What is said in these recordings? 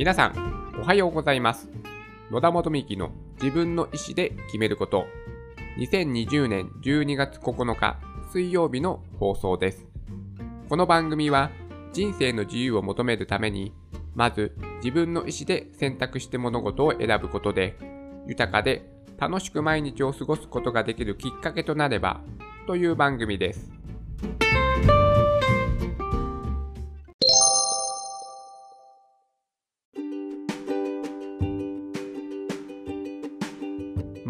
皆さん、おはようございます。野田元美の自分の意思で決めること。2020年12月9日水曜日の放送です。この番組は人生の自由を求めるために、まず自分の意思で選択して物事を選ぶことで、豊かで楽しく毎日を過ごすことができるきっかけとなれば、という番組です。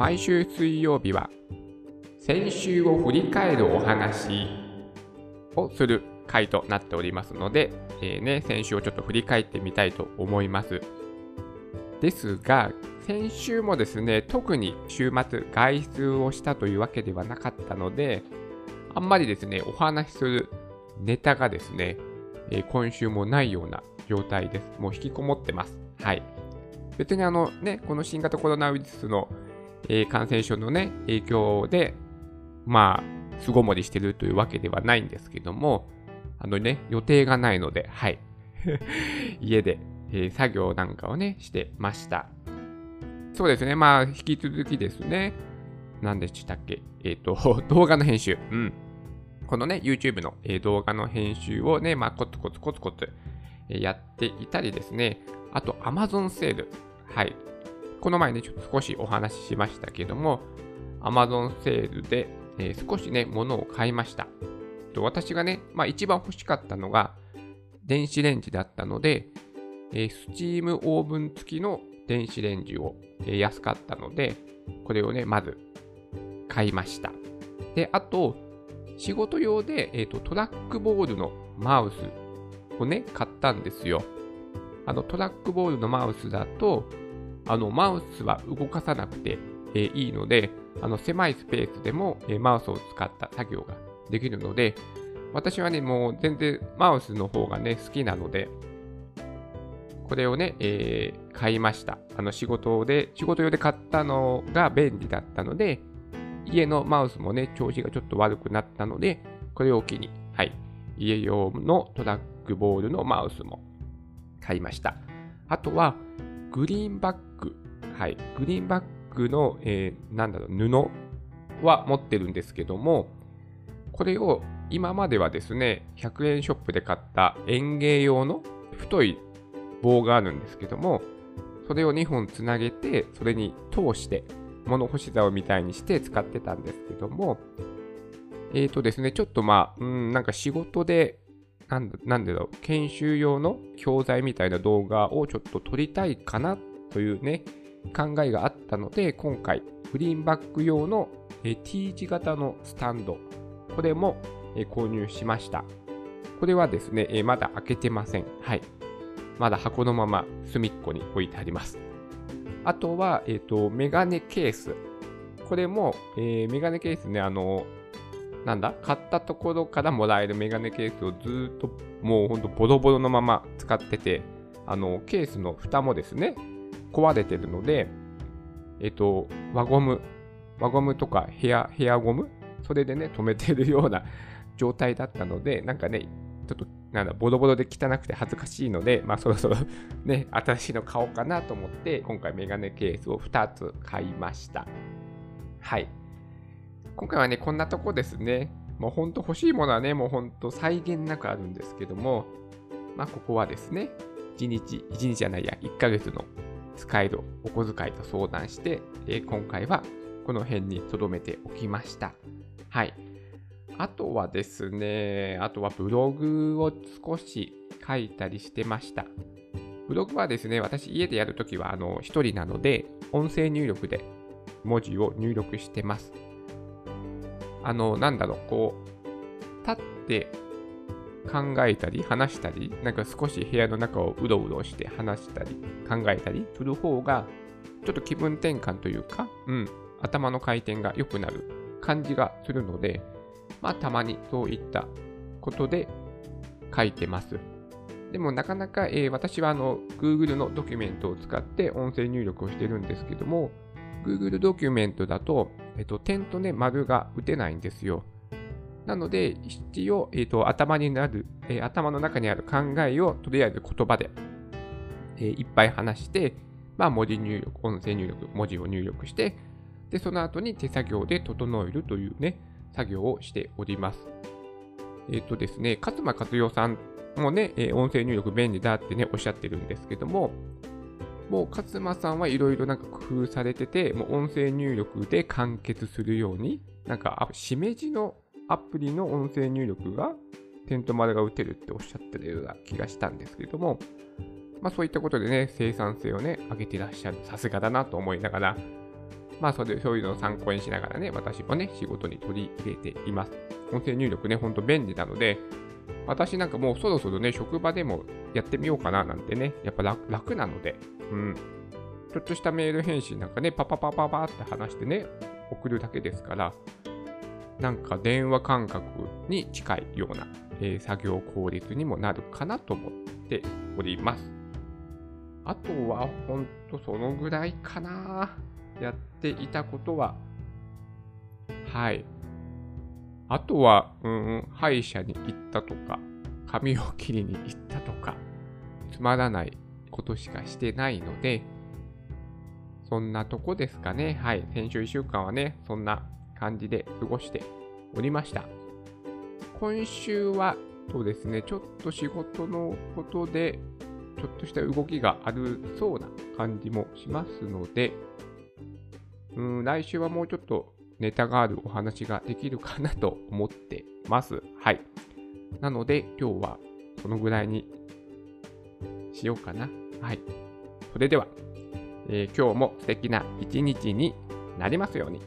毎週水曜日は先週を振り返るお話をする回となっておりますので、えーね、先週をちょっと振り返ってみたいと思います。ですが、先週もですね、特に週末外出をしたというわけではなかったので、あんまりですね、お話しするネタがですね、えー今週もないような状態です。もう引きこもってます。はい。別にあのね、この新型コロナウイルスのえー感染症のね、影響で、まあ、巣ごもりしてるというわけではないんですけども、あのね、予定がないので、はい。家で、えー作業なんかをね、してました。そうですね、まあ、引き続きですね、何でしたっけ、えっ、と、動画の編集。うん。このね、YouTube の、えー動画の編集をね、まあ、コツコツコツコツ、えーやっていたりですね、あと、Amazon セール。はい。この前ね、ちょっと少しお話ししましたけども、Amazon セールで、えー少しね、物を買いました。と私がね、まあ一番欲しかったのが、電子レンジだったので、えー、スチームオーブン付きの電子レンジを、えー安かったので、これをね、まず買いました。で、あと、仕事用で、えーとトラックボールのマウスをね、買ったんですよ。あのトラックボールのマウスだと、あのマウスは動かさなくて、えーいいので、あの狭いスペースでも、えーマウスを使った作業ができるので、私はね、もう全然マウスの方がね、好きなので、これをね、えー買いました。あの仕事で、仕事用で買ったのが便利だったので、家のマウスもね、調子がちょっと悪くなったので、これを機に、はい、家用のトラックボールのマウスも買いました。あとは、グリーンバッグ。はい。グリーンバッグの、えーなんだろう、布は持ってるんですけども、これを今まではですね、100円ショップで買った園芸用の太い棒があるんですけども、それを2本つなげて、それに通して、物干し竿みたいにして使ってたんですけども、えーとですね、ちょっとまあ、うん、なんか仕事でなんだなんでだろう、研修用の教材みたいな動画をちょっと撮りたいかなというね、考えがあったので、今回、グリーンバック用の T 字型のスタンド、これも購入しました。これはですね、まだ開けてません。はい。まだ箱のまま隅っこに置いてあります。あとは、えっ、と、メガネケース。これも、えーメガネケースね、あの、なんだ？買ったところからもらえるメガネケースをずっともうほんとボロボロのまま使ってて、あの、ケースの蓋もですね、壊れてるので、えっと、輪ゴム、輪ゴムとかヘア、ヘアゴム？それでね、止めてるような 状態だったので、なんかね、ちょっと、なんだ、ボロボロで汚くて恥ずかしいので、まあそろそろ ね、新しいの買おうかなと思って、今回メガネケースを2つ買いました。はい。今回はね、こんなとこですね。もうほんと欲しいものはね、もうほんと際限なくあるんですけども、まあここはですね、1日、1日じゃないや、1ヶ月の使えるお小遣いと相談して、えー今回はこの辺に留めておきました。はい。あとはですね、あとはブログを少し書いたりしてました。ブログはですね、私家でやるときはあの一人なので、音声入力で文字を入力してます。あの、なんだろう、こう、立って考えたり話したり、なんか少し部屋の中をうろうろして話したり考えたりする方が、ちょっと気分転換というか、うん、頭の回転が良くなる感じがするので、まあたまにそういったことで書いてます。でもなかなか、えー私はあの Google のドキュメントを使って音声入力をしてるんですけども、Google ドキュメントだと、えっと、点とね、丸が打てないんですよ。なので、一応、えっと、頭になる、えー頭の中にある考えをとりあえず言葉で、えーいっぱい話して、まあ、文字入力、音声入力、文字を入力して、で、その後に手作業で整えるというね、作業をしております。えっ、とですね、勝間和代さんもね、音声入力便利だってね、おっしゃってるんですけども、もう勝間さんはいろいろなんか工夫されてて、もう音声入力で完結するように、なんか、しめじのアプリの音声入力が、テント丸が打てるっておっしゃってるような気がしたんですけれども、まあそういったことでね、生産性をね、上げてらっしゃる、さすがだなと思いながら、まあそれそういうのを参考にしながらね、私もね、仕事に取り入れています。音声入力ね、ほんと便利なので、私なんかもうそろそろね、職場でもやってみようかななんてね、やっぱ楽なので、うん。ちょっとしたメール返信なんかね、パパパパパって話してね、送るだけですから、なんか電話感覚に近いような、えー作業効率にもなるかなと思っております。あとは、ほんとそのぐらいかな。やっていたことは、はい。あとは、うん、歯医者に行ったとか、髪を切りに行ったとか、つまらないことしかしてないので、そんなとこですかね。はい。先週1週間はね、そんな感じで過ごしておりました。今週は、そうですね、ちょっと仕事のことで、ちょっとした動きがあるそうな感じもしますので、うん、来週はもうちょっとネタがあるお話ができるかなと思ってます。はい。なので、今日はこのぐらいにしようかな。はい。それでは、えー今日も素敵な一日になりますように。